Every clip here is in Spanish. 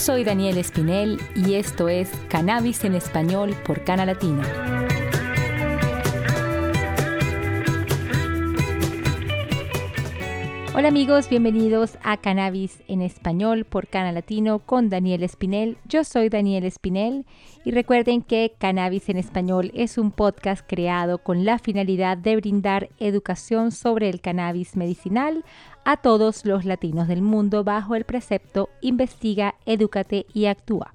Soy Daniel Espinel y esto es Cannabis en Español por Cana Latina. Hola amigos, bienvenidos a Cannabis en Español por Cana Latino con Daniel Espinel. Yo soy Daniel Espinel y recuerden que Cannabis en Español es un podcast creado con la finalidad de brindar educación sobre el cannabis medicinal a todos los latinos del mundo bajo el precepto Investiga, Edúcate y Actúa.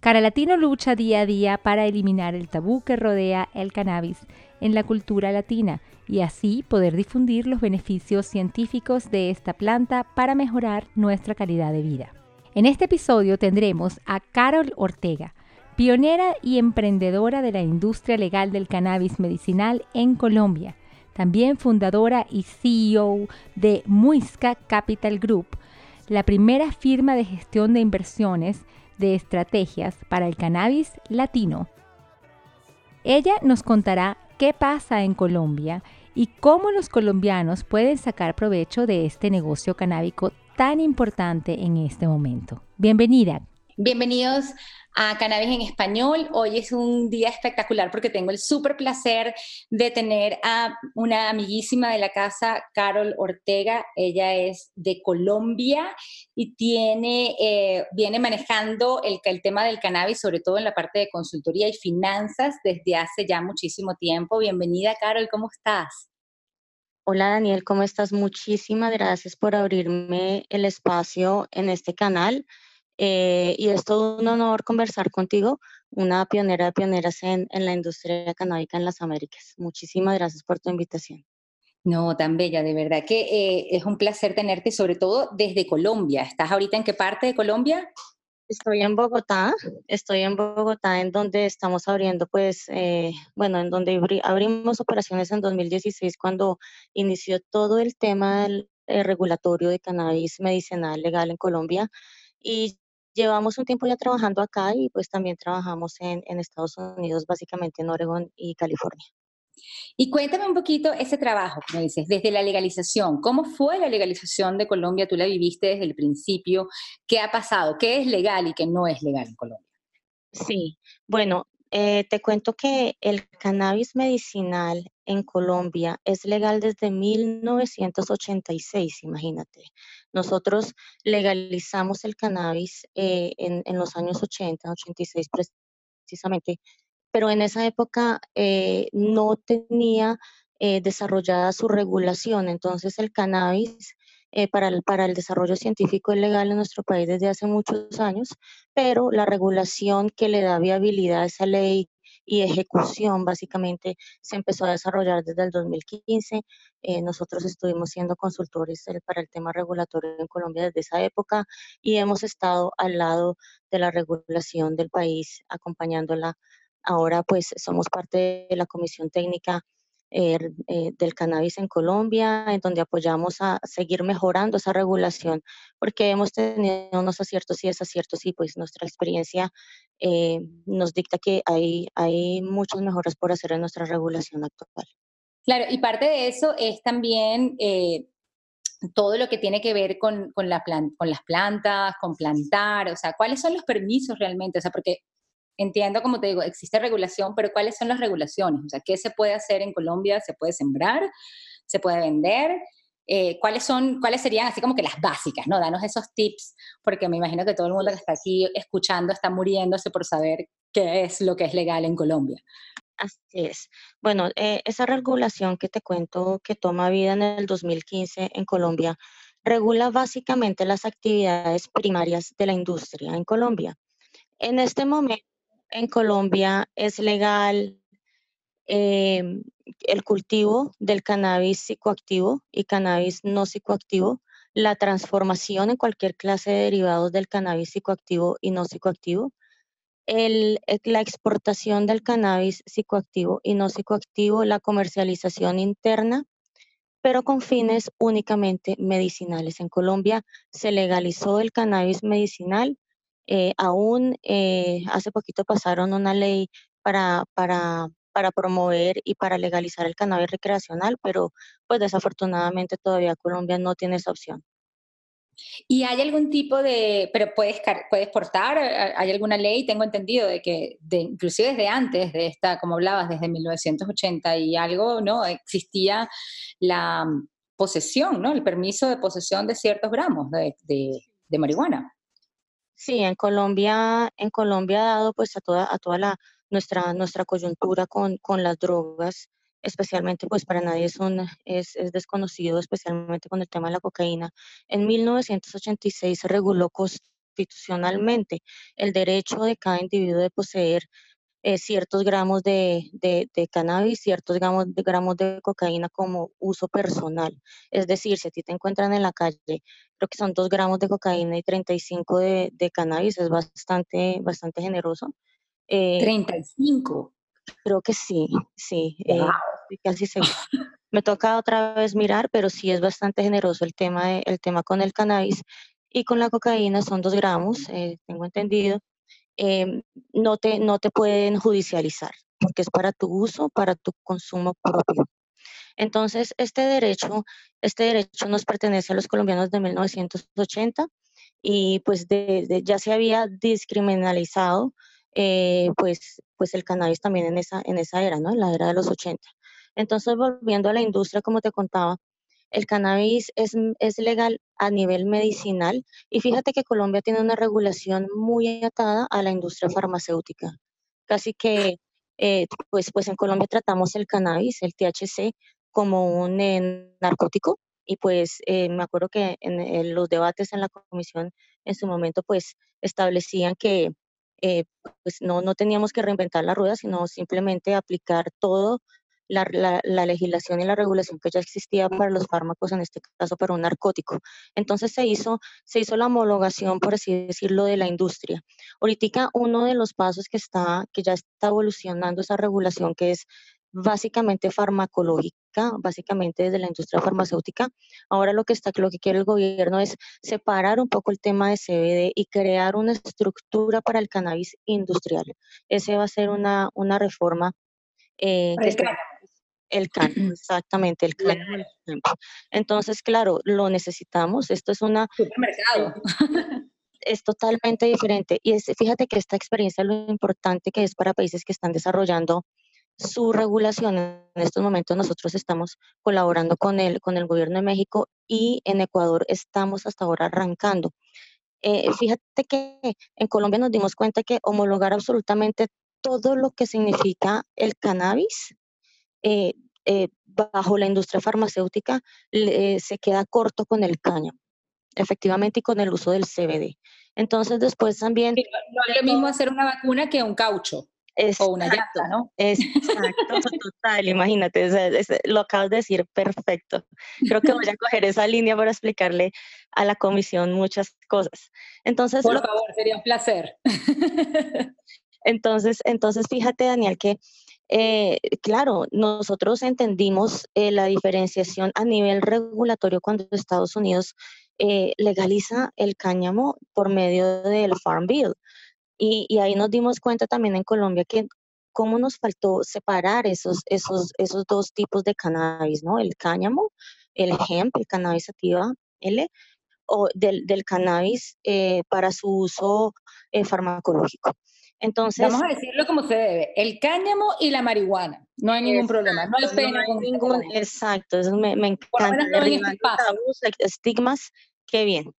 Cara Latino lucha día a día para eliminar el tabú que rodea el cannabis en la cultura latina y así poder difundir los beneficios científicos de esta planta para mejorar nuestra calidad de vida. En este episodio tendremos a Carol Ortega, pionera y emprendedora de la industria legal del cannabis medicinal en Colombia, también fundadora y CEO de Muisca Capital Group, la primera firma de gestión de inversiones de estrategias para el cannabis latino. Ella nos contará qué pasa en Colombia y cómo los colombianos pueden sacar provecho de este negocio canábico tan importante en este momento. Bienvenida. Bienvenidos a Cannabis en Español. Hoy es un día espectacular porque tengo el súper placer de tener a una amiguísima de la casa, Carol Ortega. Ella es de Colombia y tiene, eh, viene manejando el, el tema del cannabis, sobre todo en la parte de consultoría y finanzas, desde hace ya muchísimo tiempo. Bienvenida, Carol, ¿cómo estás? Hola Daniel, ¿cómo estás? Muchísimas gracias por abrirme el espacio en este canal. Eh, y es todo un honor conversar contigo, una pionera de pioneras en, en la industria canábica en las Américas. Muchísimas gracias por tu invitación. No, tan bella, de verdad que eh, es un placer tenerte, sobre todo desde Colombia. ¿Estás ahorita en qué parte de Colombia? Estoy en Bogotá, estoy en Bogotá, en donde estamos abriendo, pues, eh, bueno, en donde abrimos operaciones en 2016 cuando inició todo el tema regulatorio de cannabis medicinal legal en Colombia. Y llevamos un tiempo ya trabajando acá y pues también trabajamos en, en Estados Unidos, básicamente en Oregon y California. Y cuéntame un poquito ese trabajo, como dices, desde la legalización. ¿Cómo fue la legalización de Colombia? Tú la viviste desde el principio. ¿Qué ha pasado? ¿Qué es legal y qué no es legal en Colombia? Sí, bueno, eh, te cuento que el cannabis medicinal en Colombia es legal desde 1986, imagínate. Nosotros legalizamos el cannabis eh, en, los años 80, 86 precisamente, pero en esa época eh, no tenía desarrollada su regulación. Entonces el cannabis eh, para, el, para el desarrollo científico es legal en nuestro país desde hace muchos años, pero la regulación que le da viabilidad a esa ley y ejecución básicamente se empezó a desarrollar desde el 2015. Eh, nosotros estuvimos siendo consultores para el tema regulatorio en Colombia desde esa época y hemos estado al lado de la regulación del país acompañándola. Ahora pues somos parte de la comisión técnica eh, eh, del cannabis en Colombia, en donde apoyamos a seguir mejorando esa regulación, porque hemos tenido unos aciertos y desaciertos y pues nuestra experiencia eh, nos dicta que hay, hay muchas mejoras por hacer en nuestra regulación actual. Claro, y parte de eso es también todo lo que tiene que ver con, con, la con las plantas, con plantar, o sea, ¿cuáles son los permisos realmente? O sea, porque entiendo, como te digo, existe regulación, pero ¿cuáles son las regulaciones? O sea, ¿qué se puede hacer en Colombia? ¿Se puede sembrar? ¿Se puede vender? Eh, ¿cuáles, son, ¿Cuáles serían así como que las básicas? ¿no? Danos esos tips, porque me imagino que todo el mundo que está aquí escuchando está muriéndose por saber qué es lo que es legal en Colombia. Así es. Bueno, eh, esa regulación que te cuento que toma vida en el 2015 en Colombia regula básicamente las actividades primarias de la industria en Colombia. En este momento, en Colombia es legal em, el cultivo del cannabis psicoactivo y cannabis no psicoactivo, la transformación en cualquier clase de derivados del cannabis psicoactivo y no psicoactivo, eh, la exportación del cannabis psicoactivo y no psicoactivo, la comercialización interna, pero con fines únicamente medicinales. En Colombia se legalizó el cannabis medicinal eh, aún eh, hace poquito pasaron una ley para, para, para promover y para legalizar el cannabis recreacional, pero pues desafortunadamente todavía Colombia no tiene esa opción. ¿Y hay algún tipo de, pero puedes, puedes portar, hay alguna ley, tengo entendido, de que de, inclusive desde antes de esta, como hablabas, desde 1980 y algo, ¿no? Existía la posesión, ¿no? El permiso de posesión de ciertos gramos de, de, marihuana. Sí, en Colombia, en Colombia, dado pues a toda, a toda la, nuestra, nuestra coyuntura con, con las drogas, especialmente pues para nadie es, un, es, es, desconocido, especialmente con el tema de la cocaína. En 1986 se reguló constitucionalmente el derecho de cada individuo de poseer eh, ciertos gramos de, de, de, cannabis, ciertos gramos de, gramos de cocaína como uso personal. Es decir, si a ti te encuentran en la calle, creo que son dos gramos de cocaína y 35 de, de cannabis, es bastante, bastante generoso. 35. Eh, creo que sí, sí. Eh, casi seguro. Me toca otra vez mirar, pero sí es bastante generoso el tema, el tema con el cannabis. Y con la cocaína son dos gramos, tengo entendido. Em, no, te, no te pueden judicializar, porque es para tu uso, para tu consumo propio. Entonces, este derecho, este derecho nos pertenece a los colombianos de 1980 y pues ya se había descriminalizado eh, pues, pues el cannabis también en esa, en esa era, ¿no? En la era de los 80. Entonces, volviendo a la industria, como te contaba, el cannabis es, es, legal a nivel medicinal y fíjate que Colombia tiene una regulación muy atada a la industria farmacéutica. Casi que, eh, pues, pues en Colombia tratamos el cannabis, el THC, como un eh, narcótico y pues eh, me acuerdo que en, los debates en la comisión en su momento pues establecían que pues no, no teníamos que reinventar la rueda, sino simplemente aplicar todo la, la, legislación y la regulación que ya existía para los fármacos, en este caso para un narcótico. Entonces se hizo, se hizo la homologación, por así decirlo, de la industria. Ahorita uno de los pasos que, está, que ya está evolucionando esa regulación, que es básicamente farmacológica, básicamente desde la industria farmacéutica. Ahora lo que está, lo que quiere el gobierno es separar un poco el tema de CBD y crear una estructura para el cannabis industrial. Ese va a ser una, una reforma eh, el cánomo, exactamente, el cánomo. Entonces, claro, lo necesitamos. Esto es una... Supermercado. Es totalmente diferente. Y es, fíjate que esta experiencia lo importante que es para países que están desarrollando su regulación. En estos momentos nosotros estamos colaborando con el, con el gobierno de México y en Ecuador estamos hasta ahora arrancando. Eh, fíjate que en Colombia nos dimos cuenta que homologar absolutamente todo lo que significa el cannabis eh, eh, bajo la industria farmacéutica eh, se queda corto con el caño, efectivamente, y con el uso del CBD. Entonces, después también... no es lo mismo hacer una vacuna que un caucho. o una llanta, ¿no? Exacto, total, imagínate, lo acabas de decir perfecto. Creo que voy a coger esa línea para explicarle a la comisión muchas cosas. Entonces, Por favor, sería un placer. Entonces, entonces fíjate, Daniel, que eh, claro, nosotros entendimos eh, la diferenciación a nivel regulatorio cuando Estados Unidos eh, legaliza el cáñamo por medio del Farm Bill. Y, ahí nos dimos cuenta también en Colombia que cómo nos faltó separar esos, esos, esos dos tipos de cannabis, ¿no? El cáñamo, el hemp, el cannabis sativa L, o del, del cannabis para su uso farmacológico. Entonces, Vamos a decirlo como se debe, el cáñamo y la marihuana, no hay ningún problema, no hay pena con ningún, Exacto, eso me, me encanta. Este estigmas, qué bien.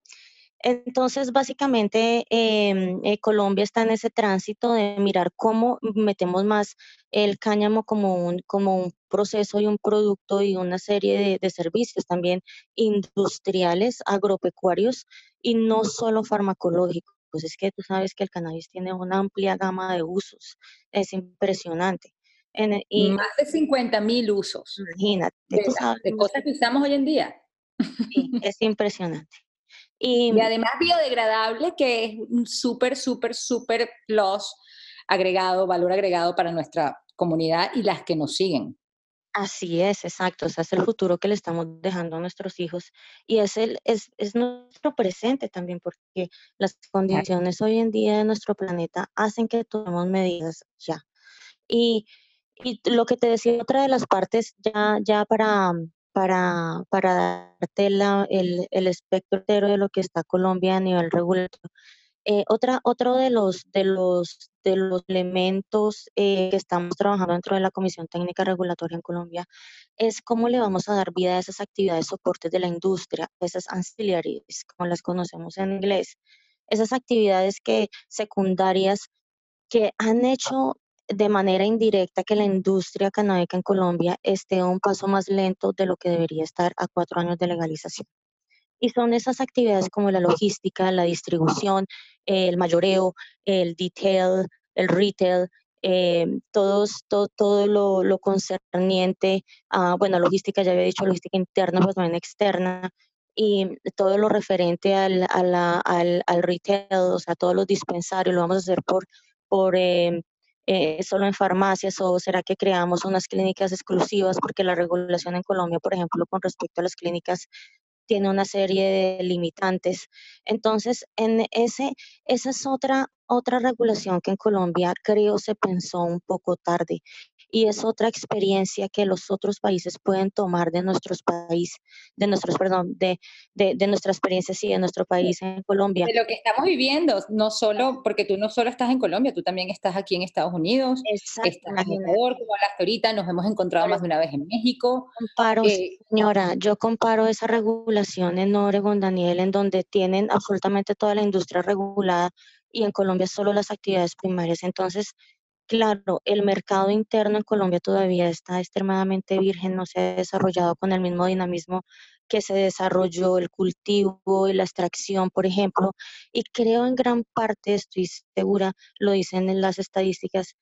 Entonces, básicamente, em, eh, Colombia está en ese tránsito de mirar cómo metemos más el cáñamo como un, como un proceso y un producto y una serie de, de servicios también industriales, agropecuarios y no solo farmacológicos pues es que tú sabes que el cannabis tiene una amplia gama de usos, es impresionante. En, y, Más de 50 mil usos. Imagínate. De, de cosas que usamos hoy en día. Sí, es impresionante. Y, y, además biodegradable, que es un súper, súper, súper plus agregado, valor agregado para nuestra comunidad y las que nos siguen. Así es, exacto. O sea, es el futuro que le estamos dejando a nuestros hijos y es, el, es, es nuestro presente también, porque las condiciones hoy en día de nuestro planeta hacen que tomemos medidas ya. Y, y lo que te decía, otra de las partes ya, ya para, para, para darte el, el espectro entero de lo que está Colombia a nivel regulatorio. Eh, otra, otro de los, de los, de los elementos eh, que estamos trabajando dentro de la Comisión Técnica Regulatoria en Colombia es cómo le vamos a dar vida a esas actividades soportes de la industria, esas ancillaries, como las conocemos en inglés, esas actividades que secundarias que han hecho de manera indirecta que la industria canábica en Colombia esté un paso más lento de lo que debería estar a cuatro años de legalización. Y son esas actividades como la logística, la distribución, el mayoreo, el detail, el retail, eh, todos, todo, todo lo, lo, concerniente a, bueno, logística, ya había dicho logística interna, pero también externa, y todo lo referente al, al, al, retail, o sea, todos los dispensarios, lo vamos a hacer por, por eh, eh, solo en farmacias o será que creamos unas clínicas exclusivas porque la regulación en Colombia, por ejemplo, con respecto a las clínicas tiene una serie de limitantes. Entonces, en ese, esa es otra, otra regulación que en Colombia creo se pensó un poco tarde y es otra experiencia que los otros países pueden tomar de nuestros países, de nuestros, perdón, de, de, de nuestra experiencia, sí, de nuestro país en Colombia. De lo que estamos viviendo, no solo, porque tú no solo estás en Colombia, tú también estás aquí en Estados Unidos, estás en Ecuador, como hablaste ahorita, nos hemos encontrado más de una vez en México. Comparo, eh, señora, yo comparo esa regulación en Oregon, Daniel, en donde tienen absolutamente toda la industria regulada y en Colombia solo las actividades primarias. Entonces, Claro, el mercado interno en Colombia todavía está extremadamente virgen, no se ha desarrollado con el mismo dinamismo que se desarrolló el cultivo y la extracción, por ejemplo, y creo en gran parte, estoy segura, lo dicen en las estadísticas,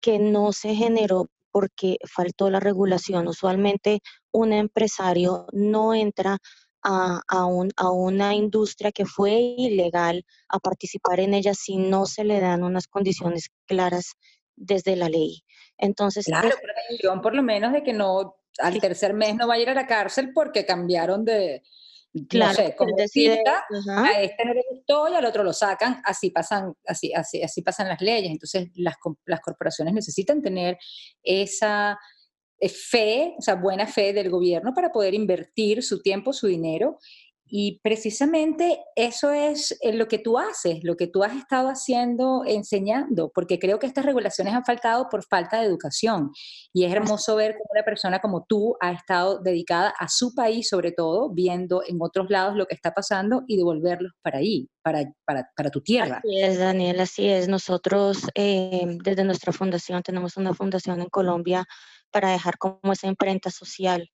que no se generó porque faltó la regulación. Usualmente un empresario no entra a, a, a, una industria que fue ilegal a participar en ella si no se le dan unas condiciones claras desde la ley. Entonces, claro, prevención por lo menos de que no al tercer mes no vaya a ir a la cárcel porque cambiaron de, claro, no sé, como cita, a este no le gustó y al otro lo sacan, así pasan, así, así, así pasan las leyes. Entonces las, las corporaciones necesitan tener esa eh, fe, o sea, buena fe del gobierno para poder invertir su tiempo, su dinero y precisamente eso es eh, lo que tú haces, lo que tú has estado haciendo, enseñando, porque creo que estas regulaciones han faltado por falta de educación. Y es hermoso ver cómo una persona como tú ha estado dedicada a su país, sobre todo, viendo en otros lados lo que está pasando y devolverlos para ahí, para, para, para tu tierra. Así es, Daniel, así es. Nosotros eh, desde nuestra fundación tenemos una fundación en Colombia para dejar como esa imprenta social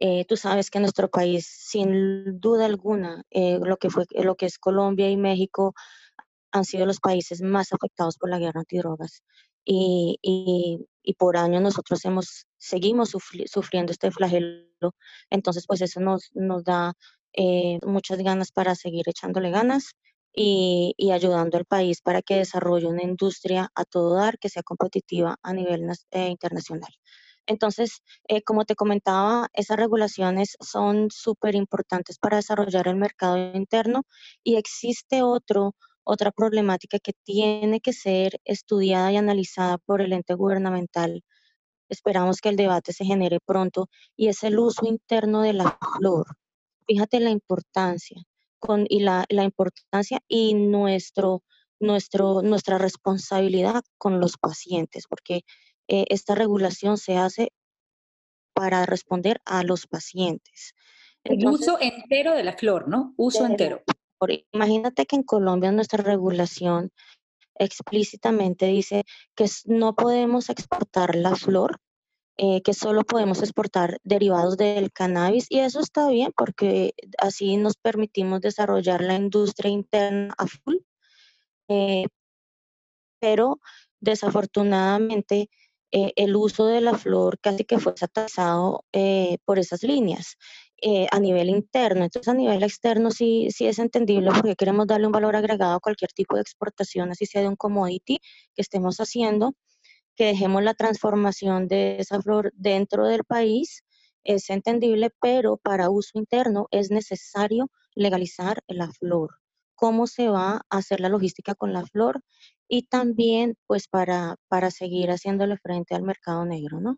eh, tú sabes que nuestro país, sin duda alguna, eh, lo, que fue, lo que es Colombia y México han sido los países más afectados por la guerra antidrogas. Y, y, y por años nosotros hemos, seguimos sufriendo este flagelo. Entonces, pues eso nos, nos da eh, muchas ganas para seguir echándole ganas y, y, ayudando al país para que desarrolle una industria a todo dar que sea competitiva a nivel internacional. Entonces, eh, como te comentaba, esas regulaciones son súper importantes para desarrollar el mercado interno y existe otro, otra problemática que tiene que ser estudiada y analizada por el ente gubernamental. Esperamos que el debate se genere pronto y es el uso interno de la flor. Fíjate la importancia con, y la, la importancia y nuestro, nuestro, nuestra responsabilidad con los pacientes, porque eh, esta regulación se hace para responder a los pacientes. El uso entero de la flor, ¿no? Uso entero. Imagínate que en Colombia nuestra regulación explícitamente dice que no podemos exportar la flor, eh, que solo podemos exportar derivados del cannabis y eso está bien porque así nos permitimos desarrollar la industria interna a full. Eh, pero desafortunadamente eh, el uso de la flor casi que fue satanizado eh, por esas líneas eh, a nivel interno. Entonces, a nivel externo sí, sí es entendible porque queremos darle un valor agregado a cualquier tipo de exportación, así sea de un commodity que estemos haciendo, que dejemos la transformación de esa flor dentro del país. Es entendible, pero para uso interno es necesario legalizar la flor cómo se va a hacer la logística con la flor y también pues para, para seguir haciéndole frente al mercado negro, ¿no?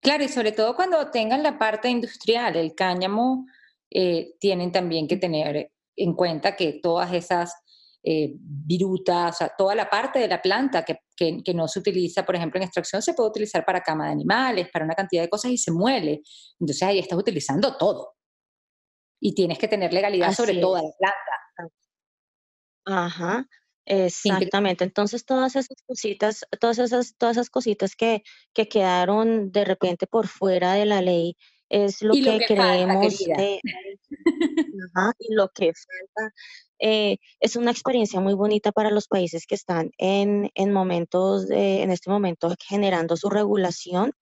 Claro, y sobre todo cuando tengan la parte industrial, el cáñamo, eh, tienen también que tener en cuenta que todas esas eh, virutas, o sea, toda la parte de la planta que, que, no se utiliza, por ejemplo, en extracción, se puede utilizar para cama de animales, para una cantidad de cosas y se muele. Entonces ahí estás utilizando todo. Y tienes que tener legalidad sobre toda la planta. Ajá. Exactamente. Entonces, todas esas cositas, todas esas, todas esas cositas que, que quedaron de repente por fuera de la ley, es lo, que, creemos eh, y lo que falta. Eh, es una experiencia muy bonita para los países que están en, en momentos, en este momento generando su regulación.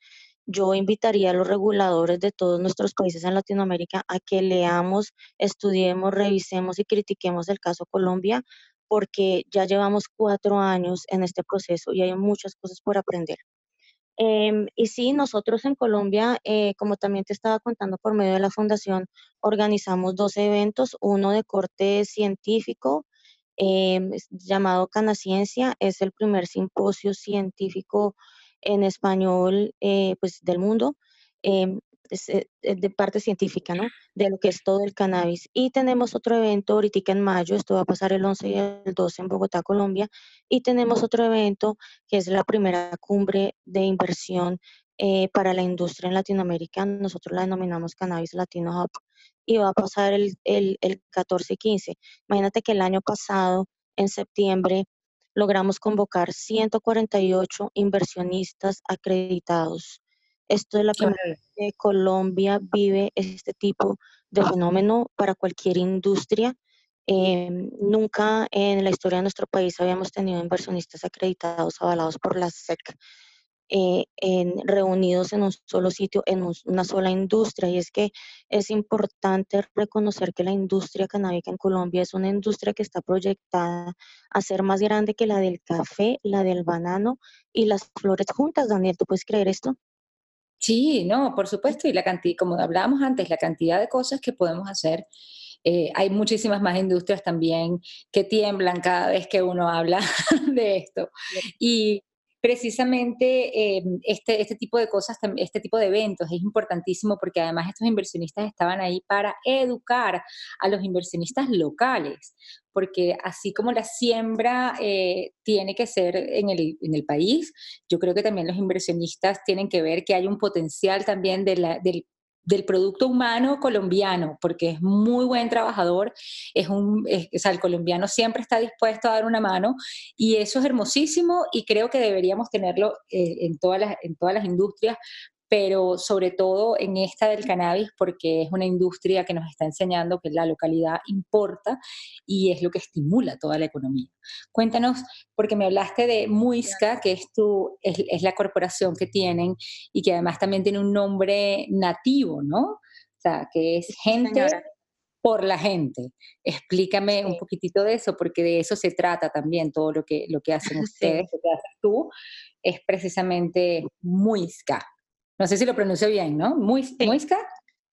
Yo invitaría a los reguladores de todos nuestros países en Latinoamérica a que leamos, estudiemos, revisemos y critiquemos el caso Colombia, porque ya llevamos cuatro años en este proceso y hay muchas cosas por aprender. Em, y sí, nosotros en Colombia, eh, como también te estaba contando por medio de la fundación, organizamos dos eventos, uno de corte científico em, llamado Canaciencia, es el primer simposio científico en español eh, pues, del mundo. Em, eh, de parte científica, ¿no? De lo que es todo el cannabis. Y tenemos otro evento ahorita en mayo, esto va a pasar el 11 y el 12 en Bogotá, Colombia. Y tenemos otro evento que es la primera cumbre de inversión eh, para la industria en Latinoamérica. Nosotros la denominamos Cannabis Latino Hub. Y va a pasar el, el, el 14 y 15. Imagínate que el año pasado, en septiembre, logramos convocar 148 inversionistas acreditados. Esto es la primera vez que Colombia vive este tipo de fenómeno para cualquier industria. Em, nunca en la historia de nuestro país habíamos tenido inversionistas acreditados, avalados por la SEC, eh, en, reunidos en un solo sitio, en una sola industria. Y es que es importante reconocer que la industria canábica en Colombia es una industria que está proyectada a ser más grande que la del café, la del banano y las flores juntas. Daniel, ¿tú puedes creer esto? Sí, no, por supuesto, y la cantidad, como hablábamos antes, la cantidad de cosas que podemos hacer. Eh, hay muchísimas más industrias también que tiemblan cada vez que uno habla de esto. Y precisamente em, este, este tipo de cosas, este tipo de eventos es importantísimo porque además estos inversionistas estaban ahí para educar a los inversionistas locales, porque así como la siembra eh, tiene que ser en el, en el, país, yo creo que también los inversionistas tienen que ver que hay un potencial también del del producto humano colombiano, porque es muy buen trabajador, es un, o sea, el colombiano siempre está dispuesto a dar una mano y eso es hermosísimo y creo que deberíamos tenerlo eh, en, todas las, en todas las industrias, pero sobre todo en esta del cannabis, porque es una industria que nos está enseñando que la localidad importa y es lo que estimula toda la economía. Cuéntanos, porque me hablaste de Muisca, que es, tu, es, la corporación que tienen y que además también tiene un nombre nativo, ¿no? O sea, que es gente por la gente. Explícame un poquitito de eso, porque de eso se trata también todo lo que, lo que hacen ustedes, lo que haces tú, es precisamente Muisca. No sé si lo pronuncio bien, ¿no? ¿Muisca?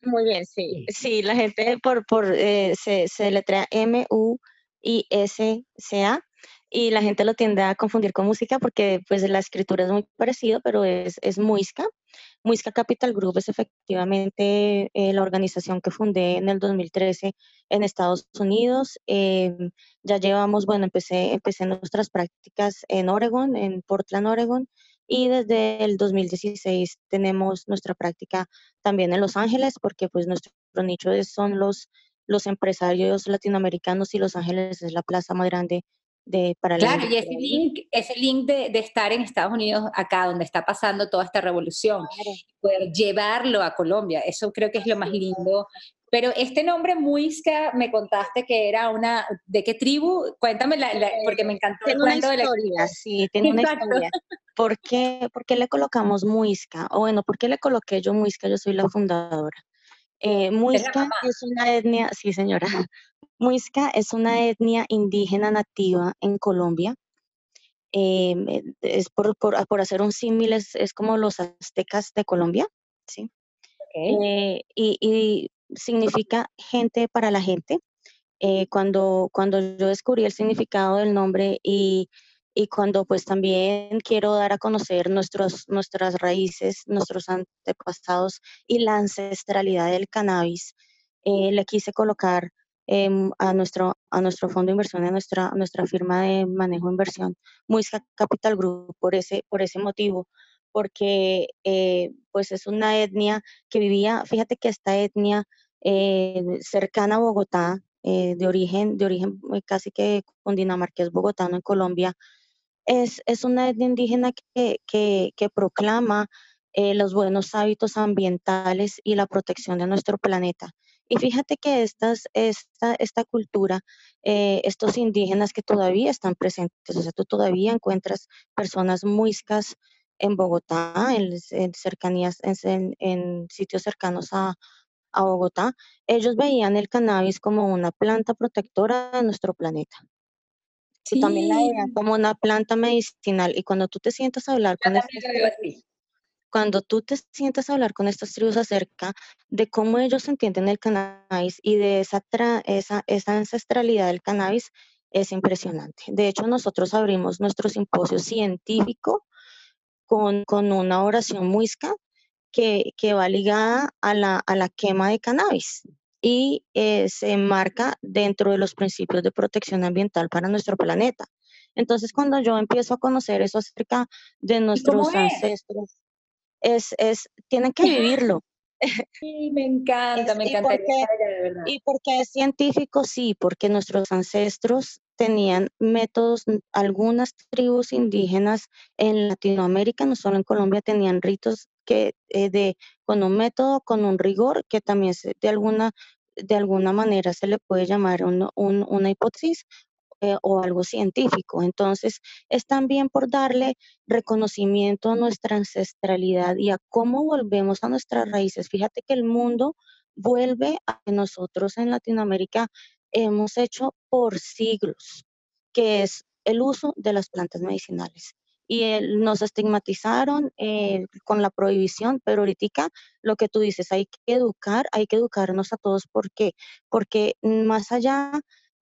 Muy bien, sí. Sí, la gente por, por eh, se, se letrea M-U-I-S-C-A y la gente lo tiende a confundir con música porque pues la escritura es muy parecida, pero es, es Muisca. Muisca Capital Group es efectivamente eh, la organización que fundé en el 2013 en Estados Unidos. Em, ya llevamos, bueno, empecé, empecé nuestras prácticas en Oregon, en Portland, Oregon, y desde el 2016 tenemos nuestra práctica también en Los Ángeles, porque pues nuestro nicho son los, los empresarios latinoamericanos y Los Ángeles es la plaza más grande de, para Claro, y ese link, ese link de, de, estar en Estados Unidos, acá donde está pasando toda esta revolución, poder llevarlo a Colombia, eso creo que es lo más lindo pero este nombre Muisca, me contaste que era una, ¿de qué tribu? Cuéntame, la, porque me encantó tiene una historia, Sí, tiene una historia. ¿Por qué, ¿Por qué, le colocamos Muisca? O bueno, ¿por qué le coloqué yo Muisca? Yo soy la fundadora. Eh, Muisca es una etnia, sí señora, Muisca es una etnia indígena nativa en Colombia. Eh, es por, por, por, hacer un símil, es, es, como los aztecas de Colombia, ¿sí? Eh, y, y, significa gente para la gente. Eh, cuando, cuando yo descubrí el significado del nombre y, y cuando pues también quiero dar a conocer nuestros, nuestras raíces, nuestros antepasados y la ancestralidad del cannabis, eh, le quise colocar em, a, nuestro, a nuestro fondo de inversión, a nuestra, nuestra firma de manejo de inversión, Muisca Capital Group, por ese, por ese motivo, porque eh, pues es una etnia que vivía, fíjate que esta etnia eh, cercana a Bogotá, de origen, de origen casi que dinamarqués bogotano en Colombia, es, es una etnia indígena que, que, proclama eh, los buenos hábitos ambientales y la protección de nuestro planeta. Y fíjate que estas, esta, esta cultura, eh, estos indígenas que todavía están presentes, o sea, tú todavía encuentras personas muiscas en Bogotá, en, cercanías, en, en, sitios cercanos a, a Bogotá, ellos veían el cannabis como una planta protectora de nuestro planeta. Y también la veían como una planta medicinal. Y cuando tú te sientas a hablar con estas tribus, cuando tú te sientas a hablar con estas tribus acerca de cómo ellos entienden el cannabis y de esa, esa, esa ancestralidad del cannabis, es impresionante. De hecho, nosotros abrimos nuestro simposio científico con, con una oración muisca que, que va ligada a la, a la quema de cannabis y eh, se enmarca dentro de los principios de protección ambiental para nuestro planeta. Entonces, cuando yo empiezo a conocer eso acerca de nuestros ancestros, es, es, tienen que vivirlo. Sí, me encanta, me encanta. Y porque es científico, sí, porque nuestros ancestros tenían métodos, algunas tribus indígenas en Latinoamérica, no solo en Colombia, tenían ritos que eh, de con un método, con un rigor que también de alguna de alguna manera se le puede llamar una hipótesis eh, o algo científico. Entonces, es también por darle reconocimiento a nuestra ancestralidad y a cómo volvemos a nuestras raíces. Fíjate que el mundo vuelve a que nosotros en Latinoamérica hemos hecho por siglos, que es el uso de las plantas medicinales y nos estigmatizaron eh, con la prohibición, pero ahorita lo que tú dices, hay que educar, hay que educarnos a todos. ¿Por qué? Porque más allá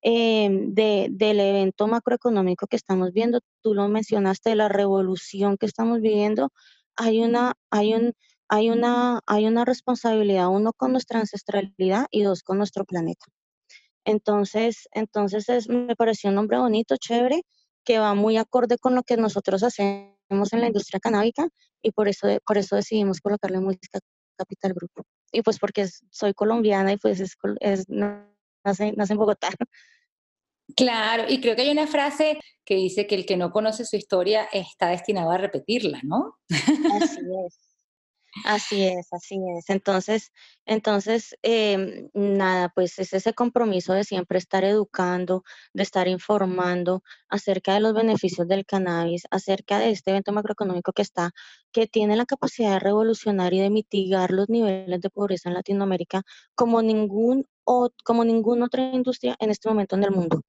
em, de, del evento macroeconómico que estamos viendo, tú lo mencionaste, de la revolución que estamos viviendo, hay una, hay un, hay una, hay una responsabilidad, uno con nuestra ancestralidad y dos con nuestro planeta. Entonces, entonces es, me pareció un nombre bonito, chévere, que va muy acorde con lo que nosotros hacemos en la industria canábica y por eso, por eso decidimos colocarle música Capital Grupo. Y pues porque soy colombiana y pues es, nace, nace en Bogotá. Claro, y creo que hay una frase que dice que el que no conoce su historia está destinado a repetirla, ¿no? Así es. Así es, así es. Entonces, entonces em, nada, pues es ese compromiso de siempre estar educando, de estar informando acerca de los beneficios del cannabis, acerca de este evento macroeconómico que está, que tiene la capacidad de revolucionar y de mitigar los niveles de pobreza en Latinoamérica como ningún como ninguna otra industria en este momento en el mundo.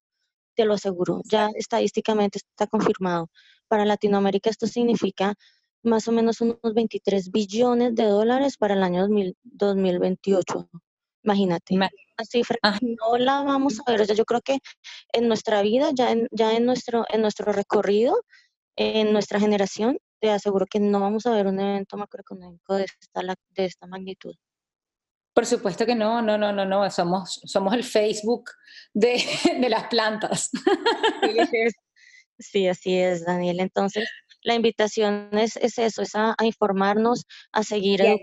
Te lo aseguro, ya estadísticamente está confirmado. Para Latinoamérica esto significa más o menos unos 23 billones de dólares para el año 2028. Imagínate. Una cifra no la vamos a ver. yo creo que en nuestra vida, ya en, ya en, nuestro, en nuestro recorrido, en nuestra generación, te aseguro que no vamos a ver un evento macroeconómico de esta, de esta magnitud. Por supuesto que no, no, no, no, no, somos, somos el Facebook de, de las plantas. Sí, así es, Daniel. Entonces, la invitación es, eso, es a, informarnos, a seguir a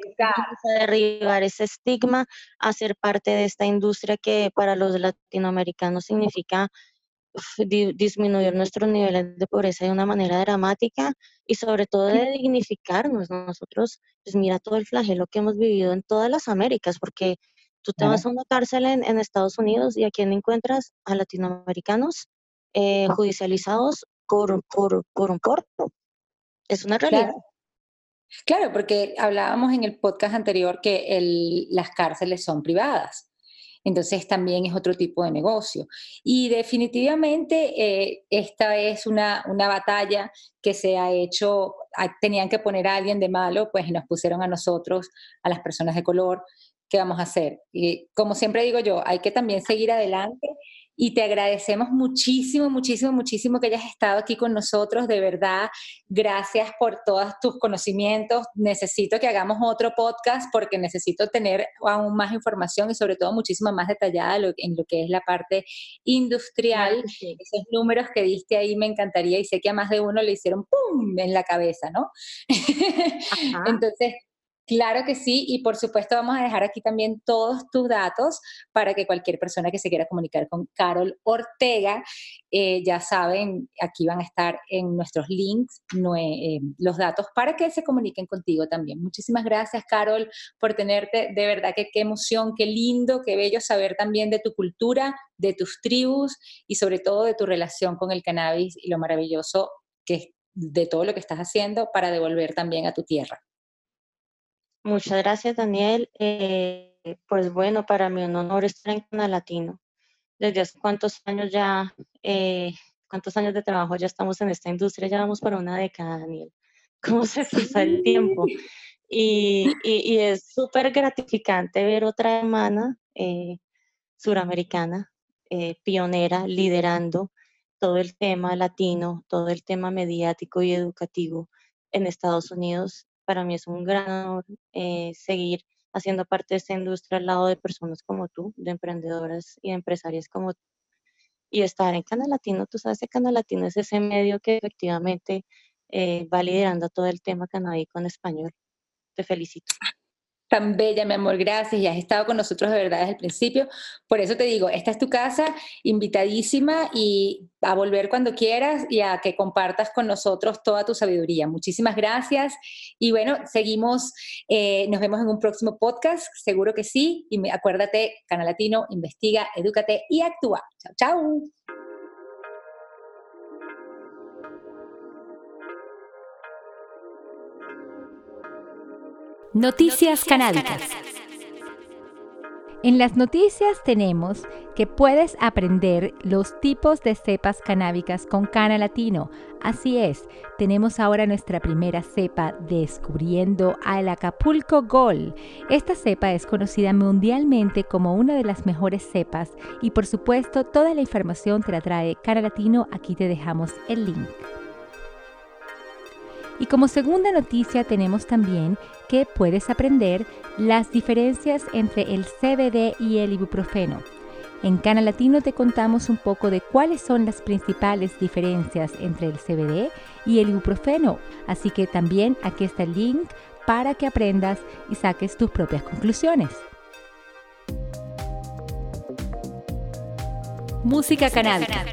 derribar ese estigma, a ser parte de esta industria que para los latinoamericanos significa disminuir nuestros niveles de pobreza de una manera dramática y sobre todo de dignificarnos. Nosotros, pues mira todo el flagelo que hemos vivido en todas las Américas, porque tú te vas a una cárcel en, Estados Unidos y aquí encuentras a latinoamericanos eh, judicializados por, por, por un porto. Es una realidad. Claro. porque hablábamos en el podcast anterior que las cárceles son privadas. Entonces también es otro tipo de negocio. Y definitivamente eh, esta es una, una, batalla que se ha hecho, tenían que poner a alguien de malo, pues nos pusieron a nosotros, a las personas de color, ¿qué vamos a hacer? Y como siempre digo yo, hay que también seguir adelante y te agradecemos muchísimo, muchísimo, muchísimo que hayas estado aquí con nosotros. De verdad, gracias por todos tus conocimientos. Necesito que hagamos otro podcast porque necesito tener aún más información y sobre todo muchísimo más detallada en lo que es la parte industrial. Esos números que diste ahí me encantaría y sé que a más de uno le hicieron ¡pum! en la cabeza, ¿no? Entonces, Claro que sí, y por supuesto vamos a dejar aquí también todos tus datos para que cualquier persona que se quiera comunicar con Carol Ortega, eh, ya saben, aquí van a estar en nuestros links eh, los datos para que se comuniquen contigo también. Muchísimas gracias, Carol, por tenerte. De verdad que qué emoción, qué lindo, qué bello saber también de tu cultura, de tus tribus y sobre todo de tu relación con el cannabis y lo maravilloso que es de todo lo que estás haciendo para devolver también a tu tierra. Muchas gracias, Daniel. Eh, pues bueno, para mí un honor estar en Canal Latino. Desde hace cuántos años ya, eh, cuántos años de trabajo ya estamos en esta industria, ya vamos para una década, Daniel. ¿Cómo se pasa el tiempo? Y, y, es súper gratificante ver otra hermana eh, suramericana, pionera, liderando todo el tema latino, todo el tema mediático y educativo en Estados Unidos para mí es un gran honor eh, seguir haciendo parte de esta industria al lado de personas como tú, de emprendedoras y empresarias como tú. Y estar en Canal Latino, tú sabes que Canal Latino es ese medio que efectivamente eh, va liderando todo el tema canábico en español. Te felicito tan bella, mi amor, gracias. Y has estado con nosotros de verdad desde el principio. Por eso te digo, esta es tu casa, invitadísima y a volver cuando quieras y a que compartas con nosotros toda tu sabiduría. Muchísimas gracias. Y bueno, seguimos, eh, nos vemos en un próximo podcast, seguro que sí. Y acuérdate, Canal Latino, investiga, edúcate y actúa. Chao, chao. Noticias canábicas. En las noticias tenemos que puedes aprender los tipos de cepas canábicas con Cana Latino. Así es, tenemos ahora nuestra primera cepa descubriendo al Acapulco Gold. Esta cepa es conocida mundialmente como una de las mejores cepas y por supuesto toda la información te la trae Cana Latino. Aquí te dejamos el link. Y como segunda noticia tenemos también que puedes aprender las diferencias entre el CBD y el ibuprofeno. En Canal Latino te contamos un poco de cuáles son las principales diferencias entre el CBD y el ibuprofeno, así que también aquí está el link para que aprendas y saques tus propias conclusiones. Música canábica.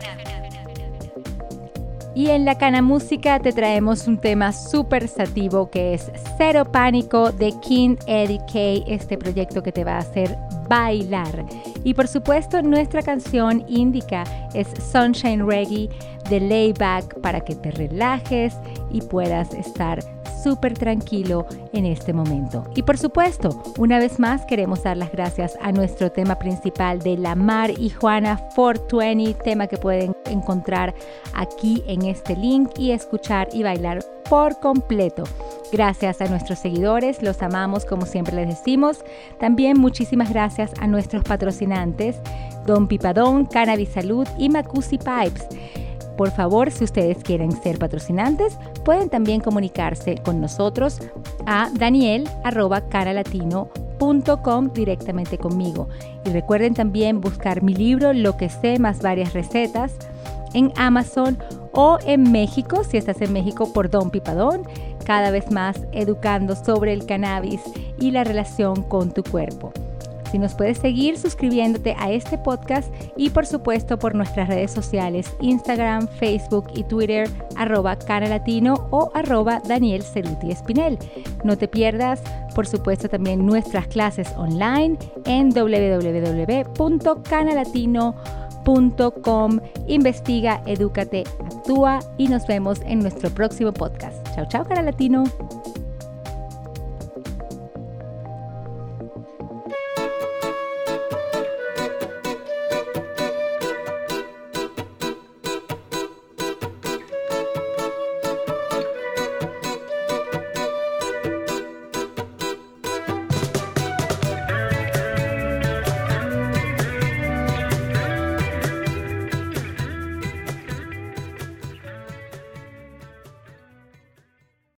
Y en la Cana Música te traemos un tema súper sativo que es Cero Pánico de King Eddie K, este proyecto que te va a hacer bailar. Y por supuesto nuestra canción Indica es Sunshine Reggae de Layback para que te relajes y puedas estar súper tranquilo en este momento. Y por supuesto, una vez más queremos dar las gracias a nuestro tema principal de La Mar y Juana 420, tema que pueden encontrar aquí en este link y escuchar y bailar por completo. Gracias a nuestros seguidores, los amamos como siempre les decimos. También muchísimas gracias a nuestros patrocinantes, Don Pipadón, Cannabis Salud y Macusi Pipes. Por favor, si ustedes quieren ser patrocinantes, pueden también comunicarse con nosotros a daniel.caralatino.com directamente conmigo. Y recuerden también buscar mi libro Lo que sé más varias recetas en Amazon o en México, si estás en México por Don Pipadón, cada vez más educando sobre el cannabis y la relación con tu cuerpo. Si nos puedes seguir suscribiéndote a este podcast y por supuesto por nuestras redes sociales Instagram, Facebook y Twitter arroba Latino o arroba Daniel Ceruti Espinel. No te pierdas por supuesto también nuestras clases online en www.canalatino.com. Investiga, edúcate, actúa y nos vemos en nuestro próximo podcast. Chao, chao, Cara Latino.